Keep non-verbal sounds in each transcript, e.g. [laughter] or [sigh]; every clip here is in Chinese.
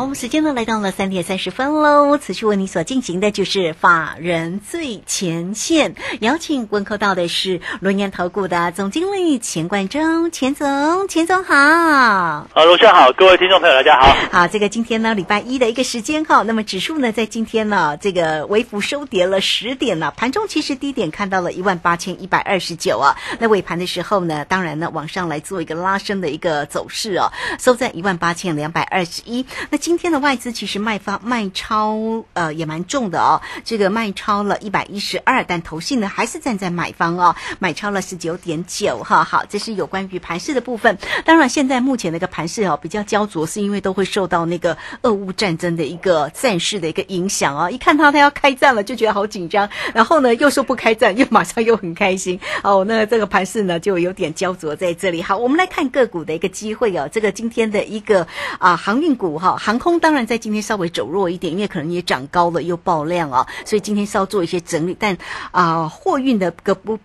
好，时间呢来到了三点三十分喽。此去为你所进行的就是法人最前线，邀请问候到的是龙岩投顾的总经理钱冠中，钱总，钱总好。啊，罗轩好，各位听众朋友大家好。好，这个今天呢礼拜一的一个时间哈，那么指数呢在今天呢这个微幅收跌了十点了，盘中其实低点看到了一万八千一百二十九啊，那尾盘的时候呢，当然呢往上来做一个拉升的一个走势哦，收在一万八千两百二十一。那今今天的外资其实卖方卖超呃也蛮重的哦，这个卖超了一百一十二，但投信呢还是站在买方哦，买超了十九点九哈。好，这是有关于盘势的部分。当然，现在目前那个盘势哦比较焦灼，是因为都会受到那个俄乌战争的一个战事的一个影响哦。一看到他要开战了，就觉得好紧张，然后呢又说不开战，又马上又很开心哦。[laughs] 那这个盘势呢就有点焦灼在这里。好，我们来看个股的一个机会哦。这个今天的一个啊航运股哈，航空当然在今天稍微走弱一点，因为可能也涨高了又爆量啊，所以今天稍做一些整理。但啊，货运的个不。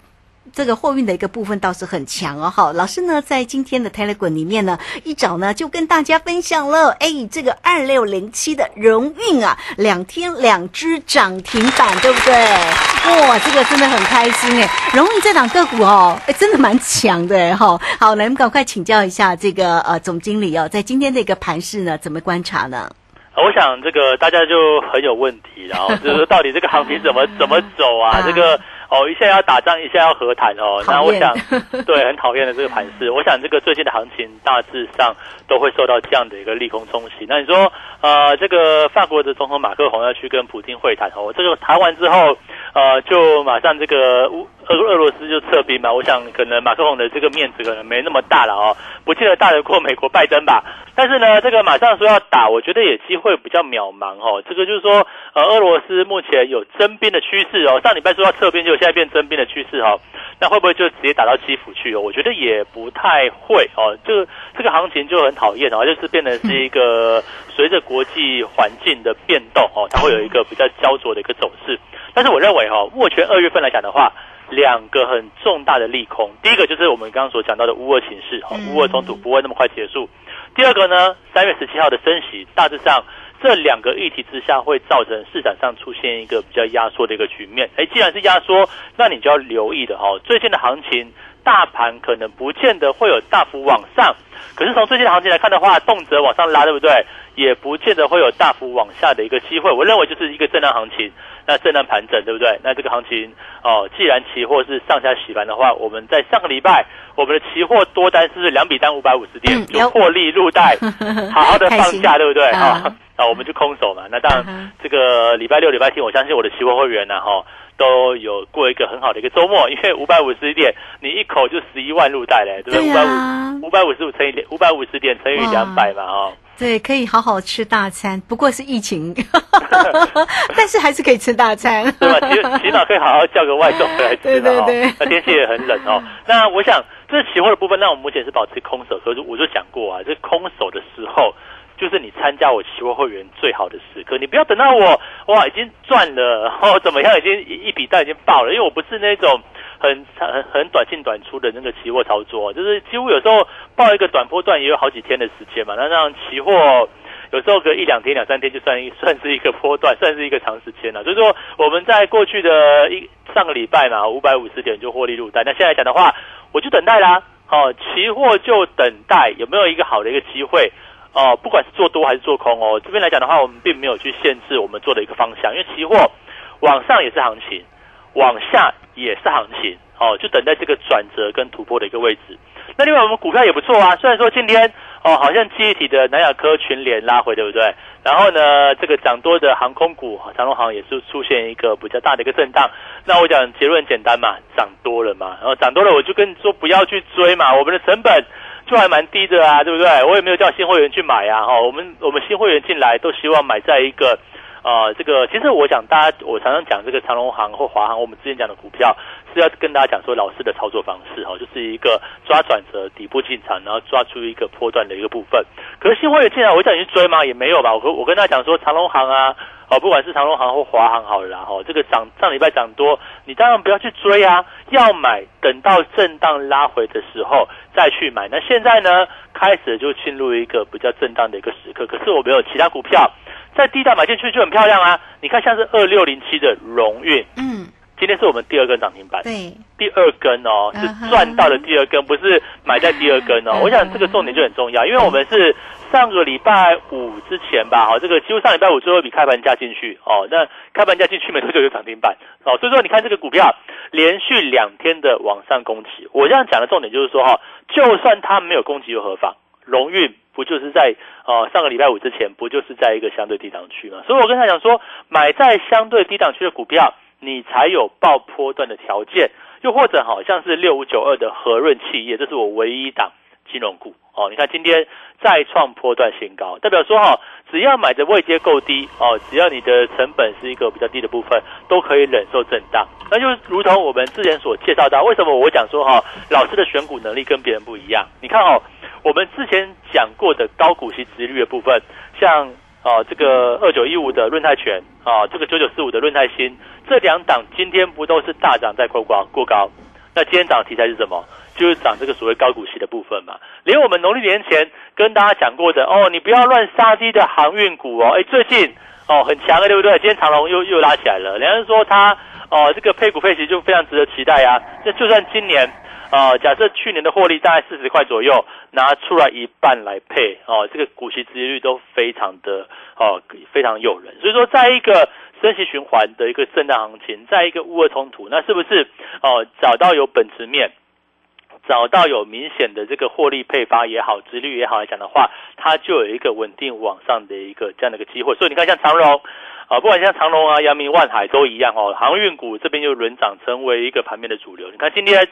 这个货运的一个部分倒是很强哦，哈，老师呢在今天的 Telegram 里面呢一早呢就跟大家分享了，哎，这个二六零七的荣运啊，两天两只涨停板，对不对？哇，这个真的很开心哎，荣运这档个股哦，哎，真的蛮强的哈。好，来，我们赶快请教一下这个呃总经理哦，在今天的一个盘势呢，怎么观察呢？我想这个大家就很有问题，然后就是到底这个行情怎么怎么走啊？[laughs] 这个。哦，一下要打仗，一下要和谈哦。那我想，[laughs] 对，很讨厌的这个盘势。我想，这个最近的行情大致上都会受到这样的一个利空冲击。那你说，呃，这个法国的总统马克龙要去跟普京会谈哦，这个谈完之后，呃，就马上这个乌俄俄罗斯就撤兵嘛。我想，可能马克龙的这个面子可能没那么大了哦，不见得大得过美国拜登吧。但是呢，这个马上说要打，我觉得也机会比较渺茫哦。这个就是说，呃，俄罗斯目前有征兵的趋势哦。上礼拜说要撤兵，就现在变征兵的趋势哦。那会不会就直接打到基辅去哦？我觉得也不太会哦。这个这个行情就很讨厌哦，就是变得是一个随着国际环境的变动哦，它会有一个比较焦灼的一个走势。但是我认为哈，目前二月份来讲的话，两个很重大的利空，第一个就是我们刚刚所讲到的乌俄情势哈，乌俄冲突不会那么快结束。第二个呢，三月十七号的升息，大致上这两个议题之下，会造成市场上出现一个比较压缩的一个局面。哎，既然是压缩，那你就要留意的哦。最近的行情，大盘可能不见得会有大幅往上，可是从最近的行情来看的话，动辄往上拉，对不对？也不见得会有大幅往下的一个机会。我认为就是一个震荡行情。那震荡盘整，对不对？那这个行情哦，既然期货是上下洗盘的话，我们在上个礼拜，我们的期货多单是不是两笔单五百五十点，就获利入袋，[laughs] 好好的放假，对不对？啊，啊，我们就空手嘛。那当然，这个礼拜六、礼拜天，我相信我的期货会员呢，哈，都有过一个很好的一个周末，因为五百五十点，你一口就十一万入袋嘞，对不对？五百五五百五十五乘以五百五十点乘以两百嘛，哦。对，可以好好吃大餐，不过是疫情，[laughs] 但是还是可以吃大餐，对吧？起起码可以好好叫个外送回来吃 [laughs] 的哦。那天气也很冷哦。那我想，这是期货的部分，那我们目前是保持空手。可是我就讲过啊，这空手的时候，就是你参加我期货会员最好的时刻。你不要等到我哇已经赚了哦怎么样，已经一笔单已经爆了，因为我不是那种。很很很短进短出的那个期货操作，就是几乎有时候报一个短波段也有好几天的时间嘛。那让期货有时候隔一两天、两三天就算一 [laughs] 算是一个波段，算是一个长时间了。所以说我们在过去的一上个礼拜嘛，五百五十点就获利入袋。那现在讲的话，我就等待啦。哦，期货就等待有没有一个好的一个机会哦，不管是做多还是做空哦。这边来讲的话，我们并没有去限制我们做的一个方向，因为期货往上也是行情。往下也是行情，哦，就等待这个转折跟突破的一个位置。那另外我们股票也不错啊，虽然说今天哦，好像记忆体的南亚科群联拉回，对不对？然后呢，这个涨多的航空股长隆航也是出现一个比较大的一个震荡。那我讲结论简单嘛，涨多了嘛，然后涨多了我就跟你说不要去追嘛，我们的成本就还蛮低的啊，对不对？我也没有叫新会员去买啊，哈，我们我们新会员进来都希望买在一个。呃，这个其实我想大家，我常常讲这个长隆行或华航，我们之前讲的股票是要跟大家讲说老师的操作方式哈，就是一个抓转折底部进场，然后抓出一个波段的一个部分。可是新会员进来，我想去追吗？也没有吧。我我跟大家讲说长隆行啊，哦，不管是长隆行或华航好了哈，这个涨上礼拜涨多，你当然不要去追啊，要买等到震荡拉回的时候再去买。那现在呢，开始就进入一个比较震荡的一个时刻，可是我没有其他股票。在低档买进去就很漂亮啊！你看，像是二六零七的荣运，嗯，今天是我们第二根涨停板，对，第二根哦，是赚到的第二根，不是买在第二根哦。我想这个重点就很重要，因为我们是上个礼拜五之前吧，哈，这个几乎上礼拜五最后一笔开盘价进去哦，那开盘价进去没多久就涨停板哦，所以说你看这个股票连续两天的往上攻击，我这样讲的重点就是说哈，就算它没有攻击又何妨？荣运。不就是在呃上个礼拜五之前，不就是在一个相对低档区嘛？所以我跟他讲说，买在相对低档区的股票，你才有爆波段的条件。又或者好像是六五九二的和润企业，这是我唯一档金融股哦。你看今天再创波段新高，代表说哈，只要买的位阶够低哦，只要你的成本是一个比较低的部分，都可以忍受震荡。那就如同我们之前所介绍到，为什么我讲说哈，老师的选股能力跟别人不一样？你看哦。我们之前讲过的高股息值率的部分，像啊这个二九一五的润泰全啊，这个九九四五的润泰新，这两档今天不都是大涨在过高过高？那今天涨的题材是什么？就是涨这个所谓高股息的部分嘛。连我们农历年前跟大家讲过的哦，你不要乱杀低的航运股哦，哎最近哦很强的对不对？今天长隆又又拉起来了，人家说它哦这个配股配息就非常值得期待啊。那就算今年。啊，假设去年的获利大概四十块左右，拿出来一半来配，哦，这个股息殖利率都非常的哦，非常诱人。所以说，在一个升息循环的一个震荡行情，在一个乌俄冲突，那是不是哦，找到有本质面，找到有明显的这个获利配发也好，殖率也好来讲的话，它就有一个稳定往上的一个这样的一个机会。所以你看，像长荣啊，不管像长荣啊、阳明、万海都一样哦，航运股这边就轮涨成为一个盘面的主流。你看今天。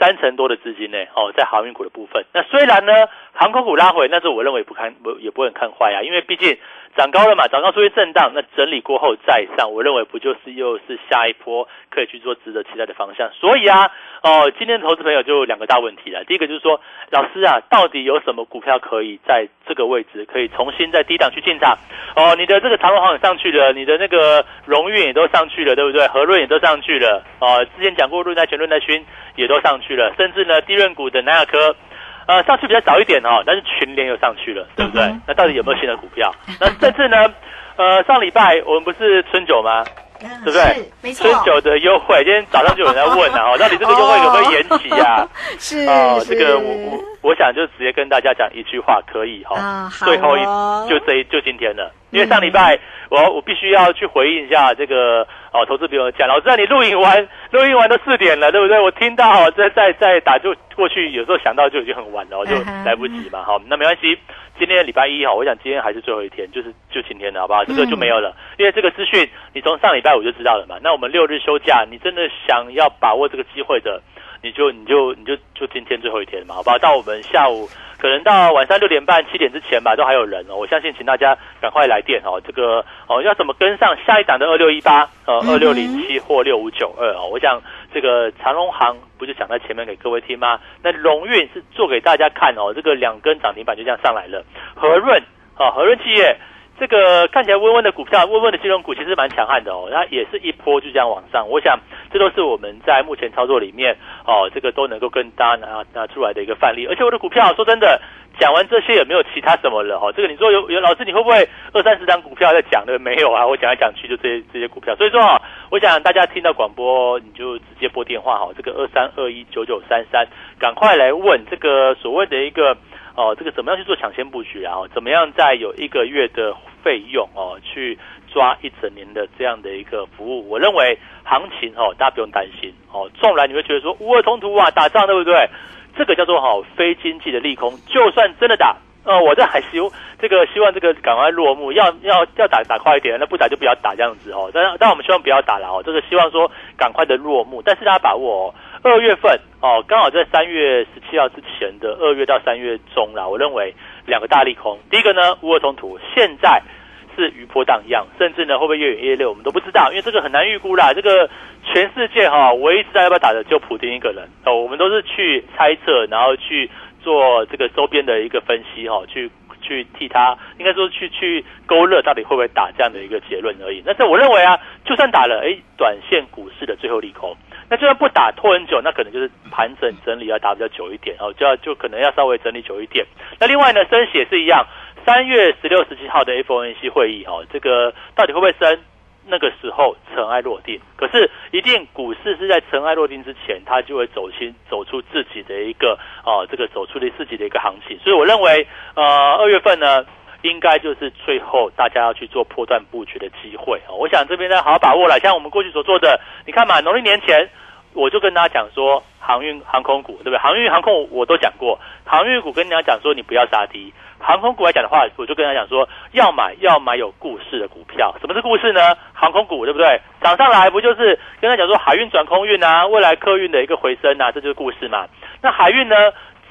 三成多的资金呢，哦，在航运股的部分。那虽然呢，航空股拉回，但是我认为不看不也不会很看坏啊，因为毕竟涨高了嘛，涨高出现震荡，那整理过后再上，我认为不就是又是下一波可以去做值得期待的方向。所以啊，哦，今天投资朋友就两个大问题了。第一个就是说，老师啊，到底有什么股票可以在这个位置可以重新在低档去进场？哦，你的这个长隆行也上去了，你的那个荣誉也都上去了，对不对？和润也都上去了。哦，之前讲过润泰全、润泰勋也都上了，甚至呢，低润股的南亚科，呃，上去比较早一点哦，但是群联又上去了，对不对？那到底有没有新的股票？[laughs] 那这次呢？呃，上礼拜我们不是春酒吗？对不对？没错。春酒的优惠，今天早上就有人在问了哦，[laughs] 到底这个优惠可不可以延期 [laughs] 呀？是哦，这个我我我想就直接跟大家讲一句话，可以哈。最后一就这就今天了，因为上礼拜我我必须要去回应一下这个哦，投资朋友讲，老师你录影完录影完都四点了，对不对？我听到在在在打就过去，有时候想到就已经很晚了，就来不及嘛。好，那没关系。今天礼拜一哈，我想今天还是最后一天，就是就今天的好不好？这个就没有了，因为这个资讯你从上礼拜我就知道了嘛。那我们六日休假，你真的想要把握这个机会的，你就你就你就就今天最后一天嘛，好不好？到我们下午可能到晚上六点半七点之前吧，都还有人哦。我相信，请大家赶快来电哦。这个哦，要怎么跟上下一档的二六一八呃二六零七或六五九二哦？我想。这个长隆行不就讲在前面给各位听吗？那荣运是做给大家看哦，这个两根涨停板就这样上来了。和润啊，和润企业这个看起来温温的股票，温温的金融股其实蛮强悍的哦，那也是一波就这样往上。我想这都是我们在目前操作里面哦，这个都能够跟大家拿拿出来的一个范例。而且我的股票说真的。讲完这些也没有其他什么了哈？这个你说有有老师你会不会二三十张股票在讲的没有啊？我讲来讲去就这些这些股票，所以说，我想大家听到广播你就直接拨电话哈，这个二三二一九九三三，赶快来问这个所谓的一个哦，这个怎么样去做抢先布局啊？怎么样在有一个月的费用哦，去抓一整年的这样的一个服务？我认为行情哦，大家不用担心哦，纵然你会觉得说乌尔冲突啊，打仗对不对？这个叫做好非经济的利空，就算真的打，呃，我这还希这个希望这个赶快落幕，要要要打打快一点，那不打就不要打这样子哦。但但我们希望不要打了哦，这个希望说赶快的落幕。但是大家把握哦，二月份哦，刚好在三月十七号之前的二月到三月中啦，我认为两个大利空。第一个呢，乌俄冲突，现在是余波荡漾，甚至呢会不会越演越烈，我们都不知道，因为这个很难预估啦。这个全世界哈，唯一知道要不要打的就普京一个人哦，我们都是去猜测，然后去做这个周边的一个分析哈，去去替他，应该说去去勾勒到底会不会打这样的一个结论而已。那这我认为啊，就算打了，哎，短线股市的最后利空。那就算不打拖很久，那可能就是盘整整理要打比较久一点哦，就要就可能要稍微整理久一点。那另外呢，升息也是一样，三月十六、十七号的 FOMC 会议哦，这个到底会不会升？那个时候尘埃落定，可是一定股市是在尘埃落定之前，它就会走新走出自己的一个哦，这个走出的自己的一个行情。所以我认为，呃，二月份呢。应该就是最后大家要去做破断布局的机会啊！我想这边呢好好把握了。像我们过去所做的，你看嘛，农历年前我就跟大家讲说，航运航空股对不对？航运航空我都讲过，航运股跟大家讲说你不要杀低。航空股来讲的话，我就跟大家讲说，要买要买有故事的股票。什么是故事呢？航空股对不对？涨上来不就是跟他讲说海运转空运啊，未来客运的一个回升啊，这就是故事嘛。那海运呢？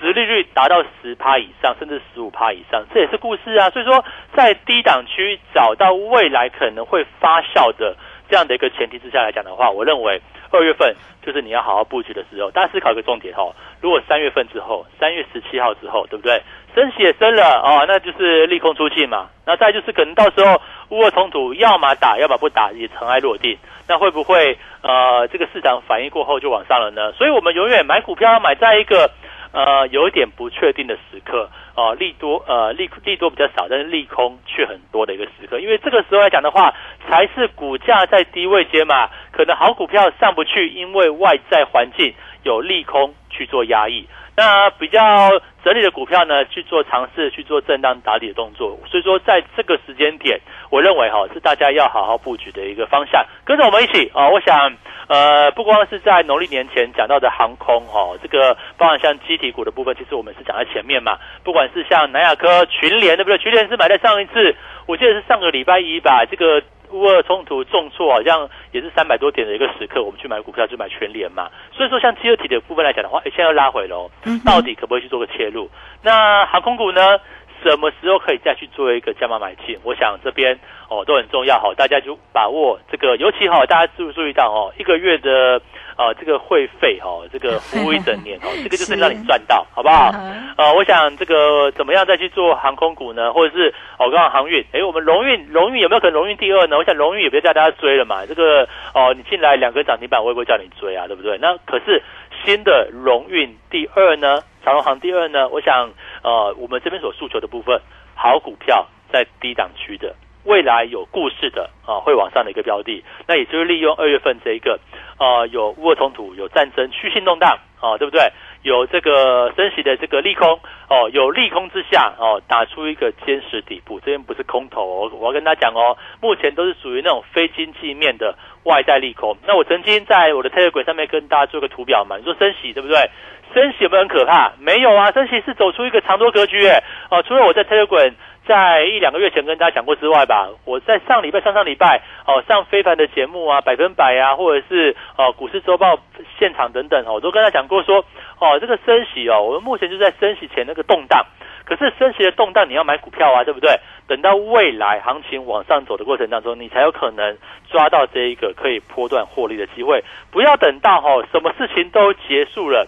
殖利率达到十趴以上，甚至十五趴以上，这也是故事啊。所以说，在低档区找到未来可能会发酵的这样的一个前提之下来讲的话，我认为二月份就是你要好好布局的时候。大家思考一个重点哦，如果三月份之后，三月十七号之后，对不对？升息也升了哦，那就是利空出尽嘛。那再就是可能到时候乌俄冲突，要么打，要么不打，也尘埃落定。那会不会呃，这个市场反应过后就往上了呢？所以我们永远买股票要买在一个。呃，有一点不确定的时刻哦，利多呃利利多比较少，但是利空却很多的一个时刻，因为这个时候来讲的话，才是股价在低位接嘛，可能好股票上不去，因为外在环境有利空去做压抑。那比较整理的股票呢，去做尝试去做震荡打底的动作，所以说在这个时间点，我认为哈是大家要好好布局的一个方向。跟着我们一起啊，我想呃，不光是在农历年前讲到的航空哈，这个包含像机体股的部分，其实我们是讲在前面嘛。不管是像南亚科、群联对不对？群联是买在上一次，我记得是上个礼拜一吧，这个。乌俄冲突重挫，好像也是三百多点的一个时刻，我们去买股票就买全联嘛。所以说，像第二体的部分来讲的话，哎，现在要拉回喽，到底可不可以去做个切入？那航空股呢？什么时候可以再去做一个加码买进？我想这边哦都很重要哈，大家就把握这个，尤其哈，大家注不注意到哦，一个月的呃这个会费哈，这个服务一整年哦，[laughs] 这个就是让你赚到，好不好？[laughs] 呃，我想这个怎么样再去做航空股呢？或者是我，刚刚航运，哎，我们荣运荣运有没有可能荣运第二呢？我想荣运也不要叫大家追了嘛，这个哦，你进来两个涨停板，我也不会叫你追啊，对不对？那可是新的荣运第二呢？长隆行第二呢，我想，呃，我们这边所诉求的部分，好股票在低档区的，未来有故事的啊，会往上的一个标的，那也就是利用二月份这一个，啊，有乌俄冲突、有战争、虚性动荡啊，对不对？有这个升息的这个利空哦，有利空之下哦，打出一个坚实底部，这边不是空头，我，我要跟大家讲哦，目前都是属于那种非经济面的外在利空。那我曾经在我的 Telegram 上面跟大家做个图表嘛，你说升息对不对？升息有没有很可怕？没有啊，升息是走出一个长多格局诶。哦，除了我在 Telegram 在一两个月前跟大家讲过之外吧，我在上礼拜、上上礼拜哦上非凡的节目啊，百分百啊，或者是哦股市周报现场等等哦，我都跟他讲过说哦，这个升息哦，我们目前就在升息前那个动荡。可是升息的动荡，你要买股票啊，对不对？等到未来行情往上走的过程当中，你才有可能抓到这一个可以波段获利的机会。不要等到哦什么事情都结束了。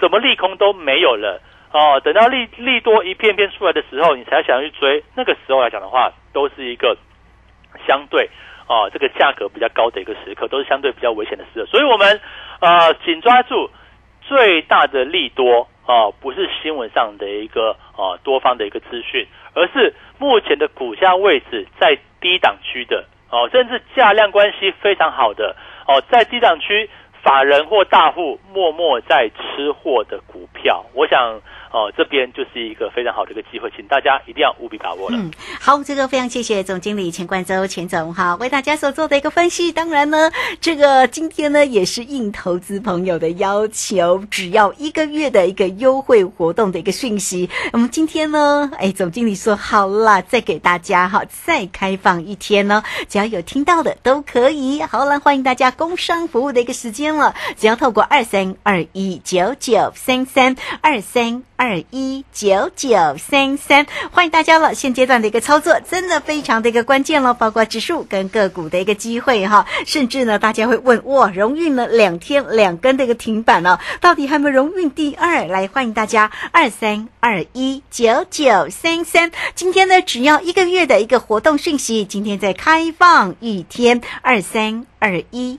什么利空都没有了哦，等到利利多一片片出来的时候，你才想去追。那个时候来讲的话，都是一个相对哦，这个价格比较高的一个时刻，都是相对比较危险的时刻。所以，我们呃紧抓住最大的利多哦，不是新闻上的一个哦多方的一个资讯，而是目前的股价位置在低档区的哦，甚至价量关系非常好的哦，在低档区。法人或大户默默在吃货的股票，我想。哦，这边就是一个非常好的一个机会，请大家一定要务必把握了。嗯，好，这个非常谢谢总经理钱冠周钱总哈，为大家所做的一个分析。当然呢，这个今天呢也是应投资朋友的要求，只要一个月的一个优惠活动的一个讯息。我们今天呢，哎，总经理说好了，再给大家哈，再开放一天呢，只要有听到的都可以。好了，欢迎大家工商服务的一个时间了，只要透过二三二一九九三三二三二。二一九九三三，欢迎大家了。现阶段的一个操作真的非常的一个关键了，包括指数跟个股的一个机会哈，甚至呢，大家会问哇，荣运呢两天两根的一个停板了，到底还有没有荣运第二？来，欢迎大家二三二一九九三三，今天呢，只要一个月的一个活动讯息，今天在开放一天二三二一。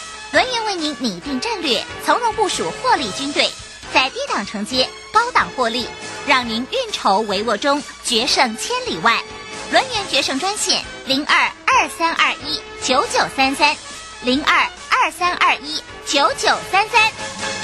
轮源为您拟定战略，从容部署获利军队，在低档承接，高档获利，让您运筹帷幄中决胜千里外。轮源决胜专线零二二三二一九九三三零二二三二一九九三三。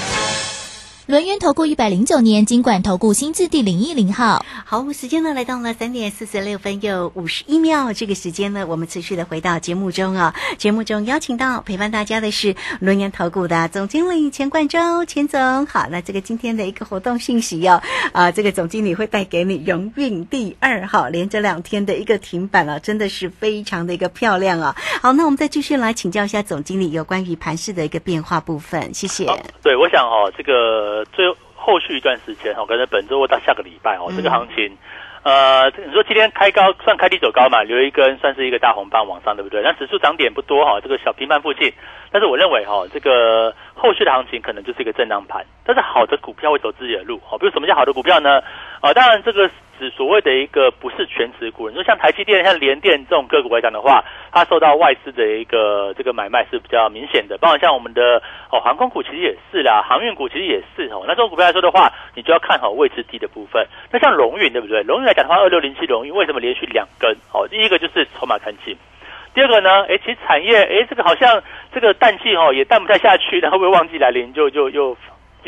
轮源投顾一百零九年金管投顾新字第零一零号，好，时间呢来到了三点四十六分又五十一秒，这个时间呢，我们持续的回到节目中啊。节目中邀请到陪伴大家的是轮源投顾的总经理钱冠洲，钱总。好，那这个今天的一个活动信息哦，啊，这个总经理会带给你荣运第二号，连着两天的一个停板啊，真的是非常的一个漂亮啊。好，那我们再继续来请教一下总经理有关于盘市的一个变化部分，谢谢。对，我想哦，这个。最后续一段时间哦，可能本周或到下个礼拜哦，这个行情，呃，你说今天开高算开低走高嘛，留一根算是一个大红棒往上，对不对？那指数涨点不多哈，这个小平盘附近，但是我认为哈，这个后续的行情可能就是一个震荡盘，但是好的股票会走自己的路，好，比如什么叫好的股票呢？啊，当然这个。指所谓的一个不是全职股，你说像台积电、像联电这种个股来讲的话，它受到外资的一个这个买卖是比较明显的。包括像我们的哦航空股其实也是啦，航运股其实也是哦。那这种股票来说的话，你就要看好位置低的部分。那像龙运对不对？龙运来讲的话，二六零七龙运为什么连续两根？哦，第一个就是筹码看清，第二个呢，哎，其实产业哎这个好像这个淡季哦也淡不太下去，然后会不会旺季来临就就又。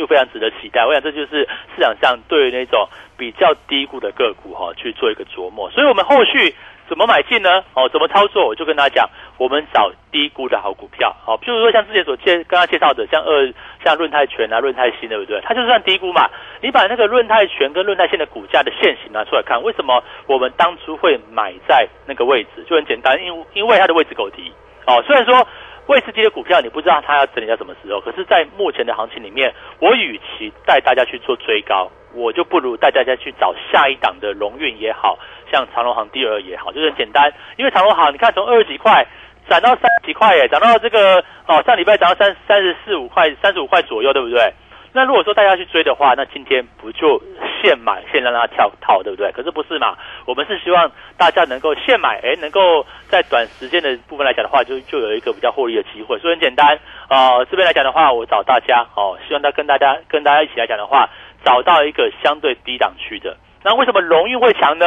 又非常值得期待，我想这就是市场上对那种比较低估的个股哈去做一个琢磨，所以我们后续怎么买进呢？哦，怎么操作？我就跟大家讲，我们找低估的好股票，好，譬如说像之前所介刚刚介绍的，像二像润泰全啊、润泰新，对不对？它就算低估嘛。你把那个润泰全跟润泰新的股价的现形拿出来看，为什么我们当初会买在那个位置？就很简单，因因为它的位置够低哦。虽然说。威士忌的股票，你不知道它要整理到什么时候。可是，在目前的行情里面，我与其带大家去做追高，我就不如带大家去找下一档的龙运也好像长隆行第二也好，就很简单。因为长隆行，你看从二十几块涨到三十几块，耶，涨到这个哦，上礼拜涨到三三十四五块、三十五块左右，对不对？那如果说大家去追的话，那今天不就现买现让它跳套，对不对？可是不是嘛？我们是希望大家能够现买，哎，能够在短时间的部分来讲的话，就就有一个比较获利的机会。所以很简单啊，这边来讲的话，我找大家哦，希望他跟大家跟大家一起来讲的话，找到一个相对低档区的。那为什么荣运会强呢？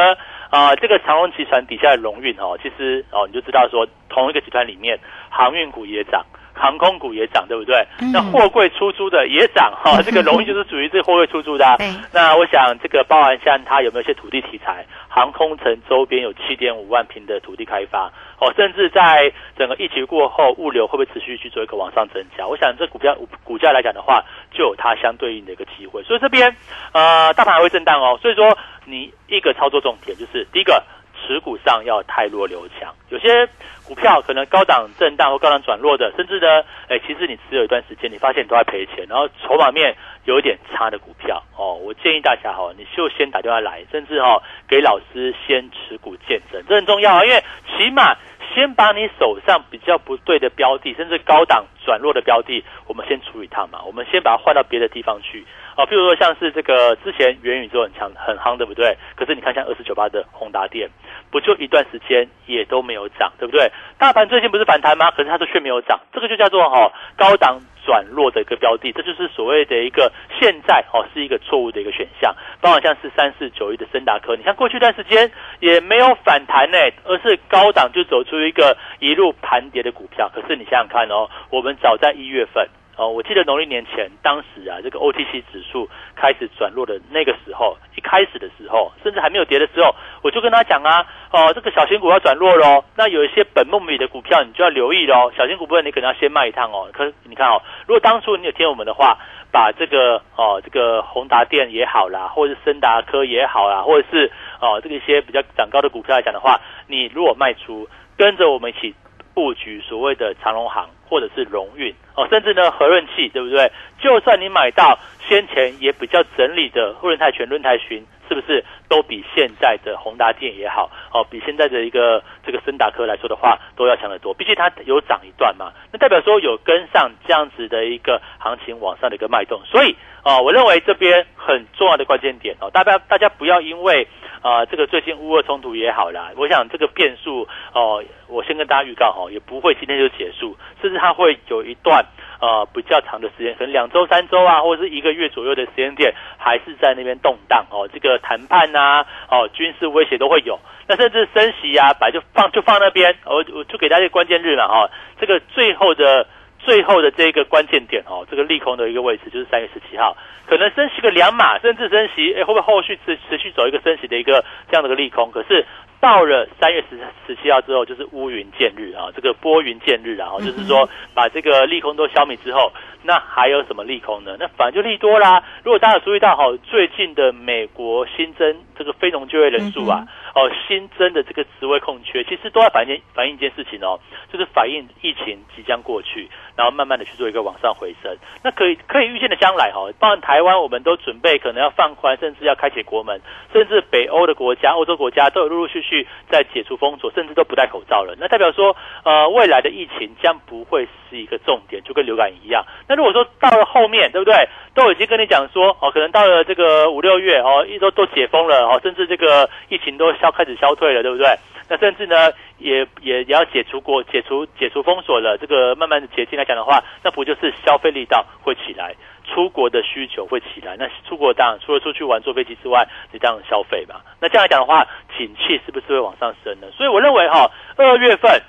啊，这个长荣集团底下的荣运哦，其实哦，你就知道说，同一个集团里面，航运股也涨。航空股也涨，对不对？那货柜出租的也涨哈，[laughs] 这个容易就是属于这货柜出租的。那我想这个包含像它有没有一些土地题材？航空城周边有七点五万平的土地开发哦，甚至在整个疫情过后，物流会不会持续去做一个往上增加？我想这股票股价来讲的话，就有它相对应的一个机会。所以这边呃，大盘还会震荡哦。所以说你一个操作重点就是第一个。持股上要太弱留强，有些股票可能高档震荡或高档转弱的，甚至呢，哎，其实你持有一段时间，你发现你都在赔钱，然后筹码面有一点差的股票哦，我建议大家哈，你就先打电话来，甚至哈给老师先持股见证，这很重要啊，因为起码先把你手上比较不对的标的，甚至高档转弱的标的，我们先处理它嘛。我们先把它换到别的地方去啊。譬如说像是这个之前元宇宙很强很夯，对不对？可是你看像二四九八的宏达电，不就一段时间也都没有涨，对不对？大盘最近不是反弹吗？可是它都却没有涨，这个就叫做哈高档。转弱的一个标的，这就是所谓的一个现在哦，是一个错误的一个选项。包括像是三四九一的森达科，你看过去一段时间也没有反弹呢，而是高档就走出一个一路盘跌的股票。可是你想想看哦，我们早在一月份。哦，我记得农历年前，当时啊，这个 OTC 指数开始转弱的那个时候，一开始的时候，甚至还没有跌的时候，我就跟他讲啊，哦，这个小型股要转弱喽，那有一些本梦比的股票，你就要留意喽。小型股部分，你可能要先卖一趟哦。可你看哦，如果当初你有听我们的话，把这个哦，这个宏达电也好啦，或者是森达科也好啦，或者是哦，这个一些比较涨高的股票来讲的话，你如果卖出，跟着我们一起。布局所谓的长隆行或者是荣运哦，甚至呢和润器，对不对？就算你买到先前也比较整理的润泰全、润泰巡，是不是都比现在的宏达电也好哦，比现在的一个这个森达科来说的话，都要强得多。毕竟它有涨一段嘛，那代表说有跟上这样子的一个行情往上的一个脉动。所以啊，我认为这边很重要的关键点哦，大家大家不要因为。啊，这个最近乌俄冲突也好啦，我想这个变数哦，我先跟大家预告哈，也不会今天就结束，甚至它会有一段呃比较长的时间，可能两周、三周啊，或者是一个月左右的时间点，还是在那边动荡哦。这个谈判呐，哦，军事威胁都会有，那甚至升息啊，本来就放就放那边，我我就给大家关键日了哈，这个最后的。最后的这个关键点哦，这个利空的一个位置就是三月十七号，可能升息个两码，甚至升息，哎，会不会后续持持续走一个升息的一个这样的一个利空？可是到了三月十十七号之后，就是乌云见日啊，这个拨云见日啊，就是说把这个利空都消灭之后，那还有什么利空呢？那反正就利多啦。如果大家注意到哈，最近的美国新增这个非农就业人数啊。哦，新增的这个职位空缺，其实都在反映反映一件事情哦，就是反映疫情即将过去，然后慢慢的去做一个往上回升。那可以可以预见的将来哈，包括台湾，我们都准备可能要放宽，甚至要开启国门，甚至北欧的国家、欧洲国家都有陆陆续续在解除封锁，甚至都不戴口罩了。那代表说，呃，未来的疫情将不会是一个重点，就跟流感一样。那如果说到了后面，对不对？都已经跟你讲说，哦，可能到了这个五六月，哦，一周都解封了，哦，甚至这个疫情都。要开始消退了，对不对？那甚至呢，也也也要解除国解除解除封锁了。这个慢慢的解禁来讲的话，那不就是消费力道会起来，出国的需求会起来？那出国当然除了出去玩坐飞机之外，你这样消费嘛？那这样来讲的话，景气是不是会往上升呢？所以我认为哈，二月份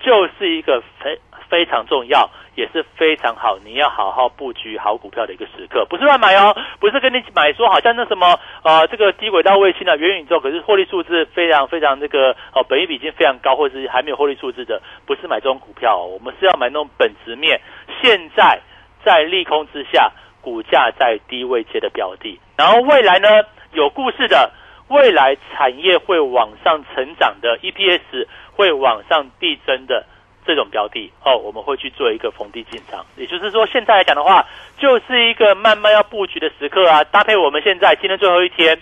就是一个非非常重要。也是非常好，你要好好布局好股票的一个时刻，不是乱买哦，不是跟你买说好像那什么呃这个低轨道卫星的元宇宙，可是获利数字非常非常这个哦，本益比已经非常高，或者是还没有获利数字的，不是买这种股票，我们是要买那种本质面，现在在利空之下，股价在低位接的标的，然后未来呢有故事的，未来产业会往上成长的，EPS 会往上递增的。这种标的哦，我们会去做一个逢低进场，也就是说，现在来讲的话，就是一个慢慢要布局的时刻啊。搭配我们现在今天最后一天，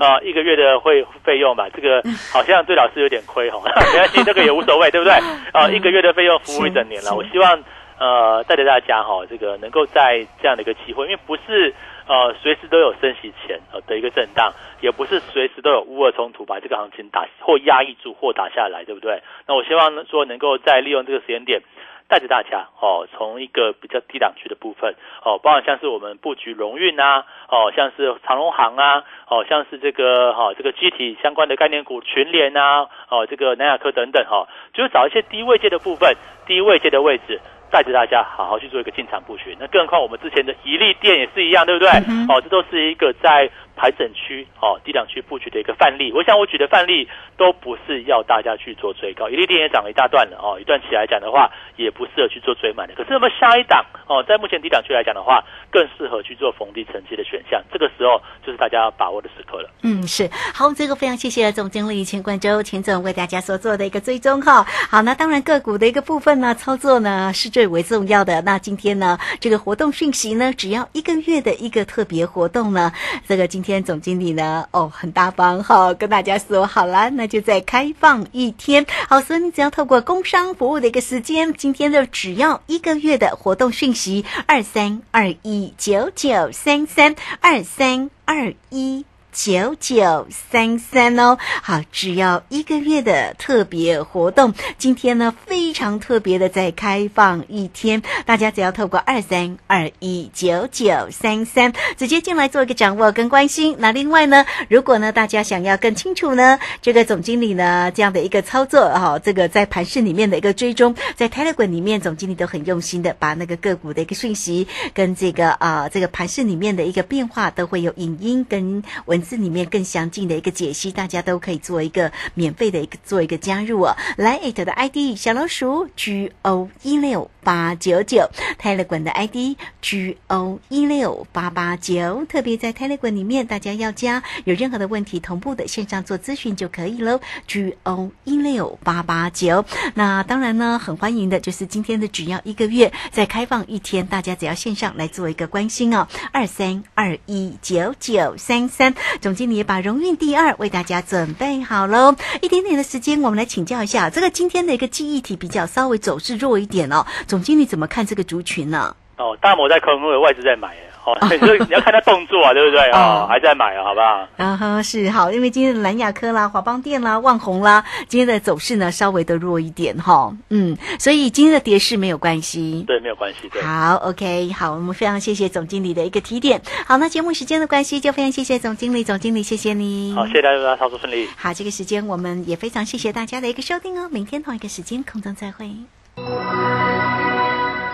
啊，一个月的会费用吧，这个好像对老师有点亏哈，[laughs] 没关系，这个也无所谓，对不对？[laughs] 啊，一个月的费用服务一整年了，我希望呃带着大家哈，这个能够在这样的一个机会，因为不是。呃，随时都有升息前呃的一个震荡，也不是随时都有乌俄冲突把这个行情打或压抑住或打下来，对不对？那我希望说能够再利用这个时间点，带着大家哦，从一个比较低档区的部分哦，包括像是我们布局荣运啊，哦，像是长隆行啊，哦，像是这个哈这个机体相关的概念股群联啊，哦，这个南亚科等等哈，就是找一些低位阶的部分，低位阶的位置。带着大家好好去做一个进场布局，那更何况我们之前的一利店也是一样，对不对？哦，这都是一个在。排整区哦，低档区布局的一个范例。我想我举的范例都不是要大家去做追高，一利电也涨了一大段了哦，一段起来讲的话也不适合去做追满的。可是那么下一档哦，在目前低档区来讲的话，更适合去做逢低承接的选项。这个时候就是大家要把握的时刻了。嗯，是好，我们这个非常谢谢总经理钱冠洲钱总为大家所做的一个追踪哈。好，那当然个股的一个部分呢，操作呢是最为重要的。那今天呢，这个活动讯息呢，只要一个月的一个特别活动呢，这个今天。天总经理呢，哦，很大方哈，跟大家说好了，那就再开放一天。好，所以你只要透过工商服务的一个时间，今天的只要一个月的活动讯息，二三二一九九三三二三二一。九九三三哦，好，只要一个月的特别活动，今天呢非常特别的在开放一天，大家只要透过二三二一九九三三直接进来做一个掌握跟关心。那另外呢，如果呢大家想要更清楚呢，这个总经理呢这样的一个操作哈，这个在盘市里面的一个追踪，在 Telegram 里面总经理都很用心的把那个个股的一个讯息跟这个啊这个盘市里面的一个变化都会有影音跟文。字里面更详尽的一个解析，大家都可以做一个免费的一个做一个加入哦。来 it 的 ID 小老鼠 G O 一六八九九，Telegram 的 ID G O 一六八八九，特别在 Telegram 里面，大家要加，有任何的问题同步的线上做咨询就可以喽。G O 一六八八九，那当然呢，很欢迎的就是今天的只要一个月再开放一天，大家只要线上来做一个关心哦。二三二一九九三三。总经理也把荣运第二为大家准备好喽，一点点的时间，我们来请教一下这个今天的一个记忆体比较稍微走势弱一点哦，总经理怎么看这个族群呢？哦，大摩在空，因为外资在买。哦，[laughs] 所以你要看他动作啊，[laughs] 对不对啊？还在买啊，好不好？啊哈，是好，因为今天的蓝雅科啦、华邦电啦、万宏啦，今天的走势呢稍微的弱一点哈，嗯，所以今天的跌势没有关系，对，没有关系，对。好，OK，好，我们非常谢谢总经理的一个提点。好，那节目时间的关系，就非常谢谢总经理，总经理谢谢你。好，谢谢大家，操作顺利。好，这个时间我们也非常谢谢大家的一个收听哦，明天同一个时间空中再会。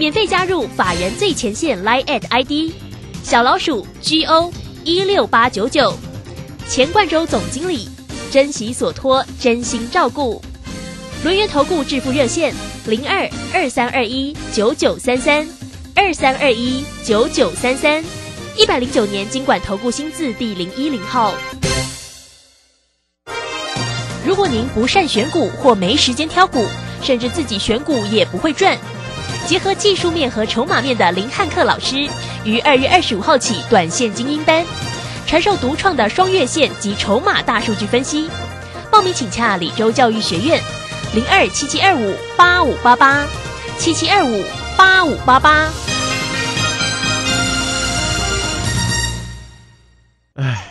免费加入法人最前线 Line at ID 小老鼠 G O 一六八九九，钱冠洲总经理，珍惜所托，真心照顾。轮源投顾致富热线零二二三二一九九三三二三二一九九三三，一百零九年经管投顾新字第零一零号。如果您不善选股或没时间挑股，甚至自己选股也不会赚。结合技术面和筹码面的林汉克老师，于二月二十五号起短线精英班，传授独创的双月线及筹码大数据分析。报名请洽李州教育学院，零二七七二五八五八八七七二五八五八八。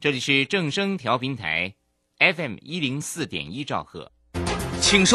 这里是正声调频台 FM 一零四点一兆赫，请收。